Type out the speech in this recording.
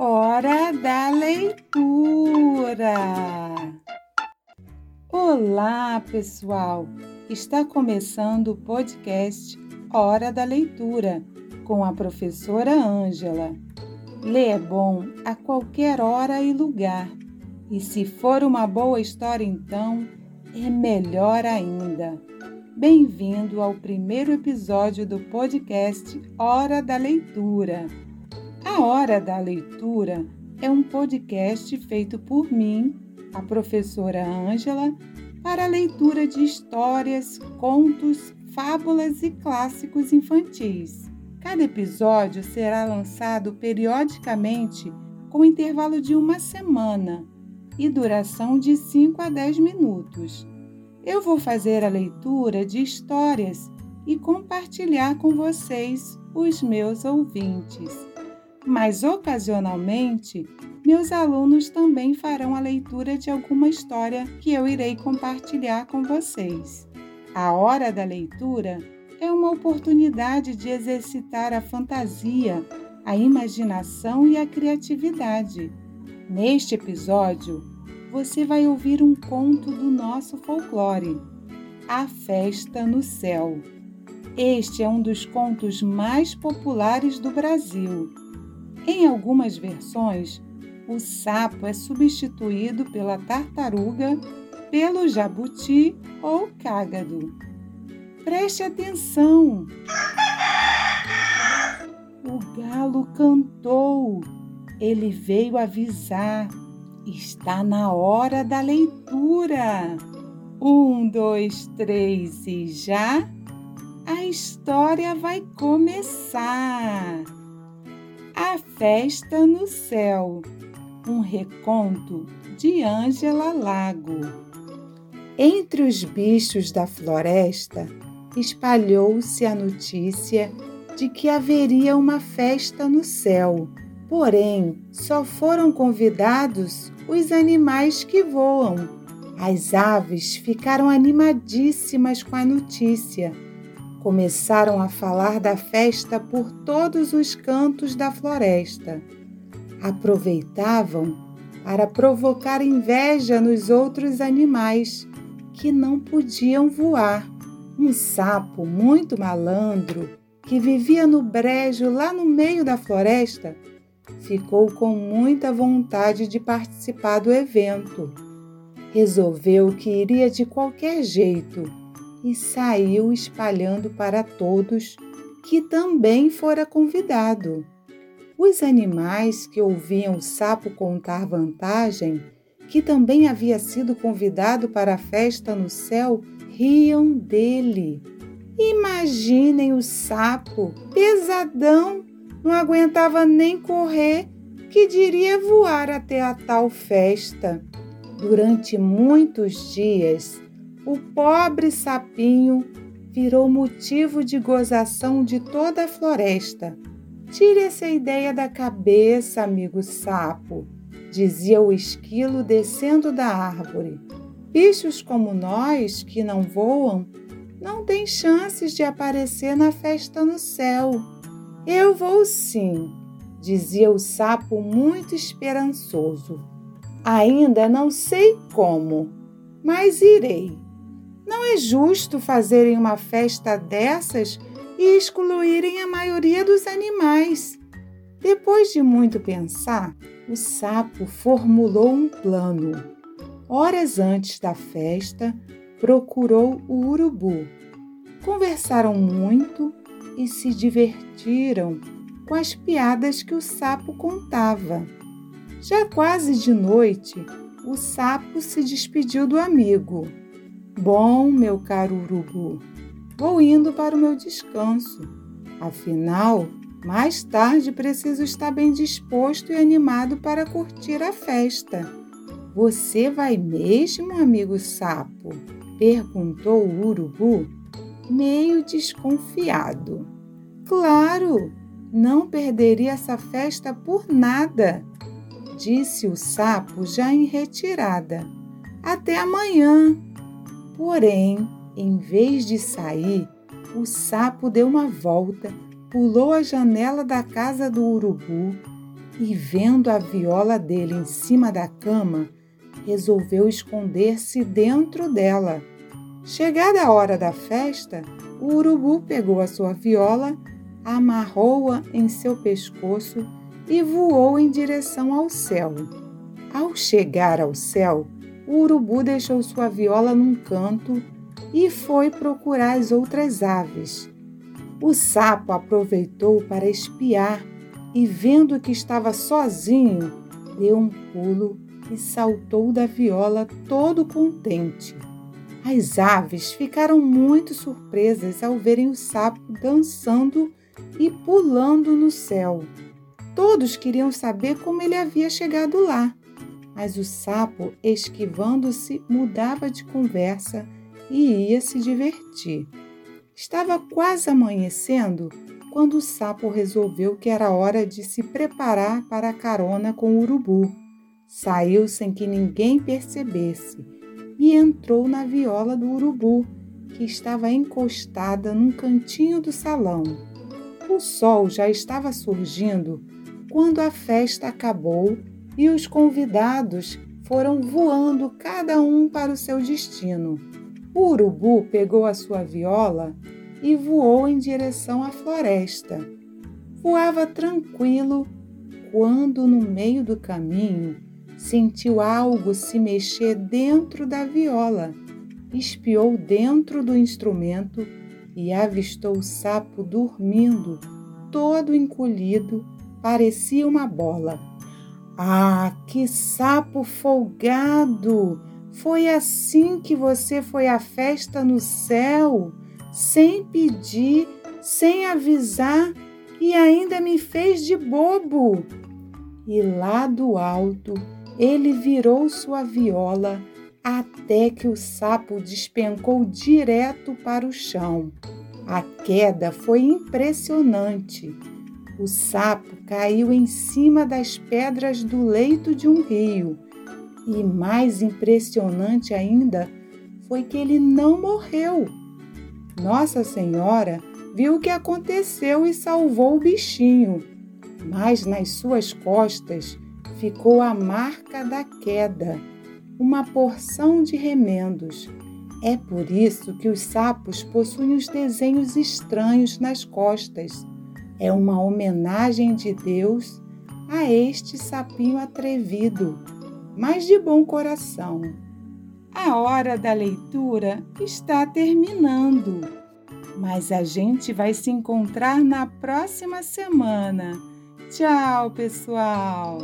Hora da leitura! Olá, pessoal! Está começando o podcast Hora da Leitura com a professora Ângela. Ler é bom a qualquer hora e lugar, e se for uma boa história, então é melhor ainda. Bem-vindo ao primeiro episódio do podcast Hora da Leitura. A Hora da Leitura é um podcast feito por mim, a professora Ângela, para a leitura de histórias, contos, fábulas e clássicos infantis. Cada episódio será lançado periodicamente com intervalo de uma semana e duração de 5 a 10 minutos eu vou fazer a leitura de histórias e compartilhar com vocês, os meus ouvintes. Mas ocasionalmente, meus alunos também farão a leitura de alguma história que eu irei compartilhar com vocês. A hora da leitura é uma oportunidade de exercitar a fantasia, a imaginação e a criatividade. Neste episódio, você vai ouvir um conto do nosso folclore, A Festa no Céu. Este é um dos contos mais populares do Brasil. Em algumas versões, o sapo é substituído pela tartaruga, pelo jabuti ou cágado. Preste atenção! O galo cantou. Ele veio avisar Está na hora da leitura. Um, dois, três e já a história vai começar. A festa no céu. Um reconto de Ângela Lago. Entre os bichos da floresta, espalhou-se a notícia de que haveria uma festa no céu. Porém, só foram convidados os animais que voam. As aves ficaram animadíssimas com a notícia. Começaram a falar da festa por todos os cantos da floresta. Aproveitavam para provocar inveja nos outros animais que não podiam voar. Um sapo muito malandro, que vivia no brejo lá no meio da floresta, ficou com muita vontade de participar do evento. Resolveu que iria de qualquer jeito e saiu espalhando para todos que também fora convidado. Os animais que ouviam o sapo contar vantagem, que também havia sido convidado para a festa no céu, riam dele. Imaginem o sapo, pesadão, não aguentava nem correr, que diria voar até a tal festa. Durante muitos dias, o pobre sapinho virou motivo de gozação de toda a floresta. Tire essa ideia da cabeça, amigo sapo, dizia o esquilo descendo da árvore. Bichos como nós, que não voam, não têm chances de aparecer na festa no céu. Eu vou sim, dizia o sapo muito esperançoso. Ainda não sei como, mas irei. Não é justo fazerem uma festa dessas e excluírem a maioria dos animais. Depois de muito pensar, o sapo formulou um plano. Horas antes da festa, procurou o urubu. Conversaram muito e se divertiram com as piadas que o sapo contava. Já quase de noite, o sapo se despediu do amigo. Bom, meu caro urubu, vou indo para o meu descanso. Afinal, mais tarde preciso estar bem disposto e animado para curtir a festa. Você vai mesmo, amigo sapo? perguntou o urubu meio desconfiado. Claro, não perderia essa festa por nada, disse o sapo já em retirada. Até amanhã. Porém, em vez de sair, o sapo deu uma volta, pulou a janela da casa do urubu e, vendo a viola dele em cima da cama, resolveu esconder-se dentro dela. Chegada a hora da festa, o urubu pegou a sua viola, amarrou-a em seu pescoço e voou em direção ao céu. Ao chegar ao céu, o urubu deixou sua viola num canto e foi procurar as outras aves. O sapo aproveitou para espiar e, vendo que estava sozinho, deu um pulo e saltou da viola todo contente. As aves ficaram muito surpresas ao verem o sapo dançando e pulando no céu. Todos queriam saber como ele havia chegado lá, mas o sapo, esquivando-se, mudava de conversa e ia se divertir. Estava quase amanhecendo quando o sapo resolveu que era hora de se preparar para a carona com o urubu. Saiu sem que ninguém percebesse e entrou na viola do urubu, que estava encostada num cantinho do salão. O sol já estava surgindo quando a festa acabou e os convidados foram voando cada um para o seu destino. O urubu pegou a sua viola e voou em direção à floresta. Voava tranquilo quando, no meio do caminho, sentiu algo se mexer dentro da viola. Espiou dentro do instrumento e avistou o sapo dormindo, todo encolhido, parecia uma bola. Ah, que sapo folgado! Foi assim que você foi à festa no céu, sem pedir, sem avisar e ainda me fez de bobo. E lá do alto ele virou sua viola até que o sapo despencou direto para o chão. A queda foi impressionante. O sapo caiu em cima das pedras do leito de um rio e mais impressionante ainda foi que ele não morreu. Nossa Senhora viu o que aconteceu e salvou o bichinho, mas nas suas costas ficou a marca da queda, uma porção de remendos. É por isso que os sapos possuem os desenhos estranhos nas costas. É uma homenagem de Deus a este sapinho atrevido mas de bom coração. A hora da leitura está terminando, mas a gente vai se encontrar na próxima semana. Tchau, pessoal!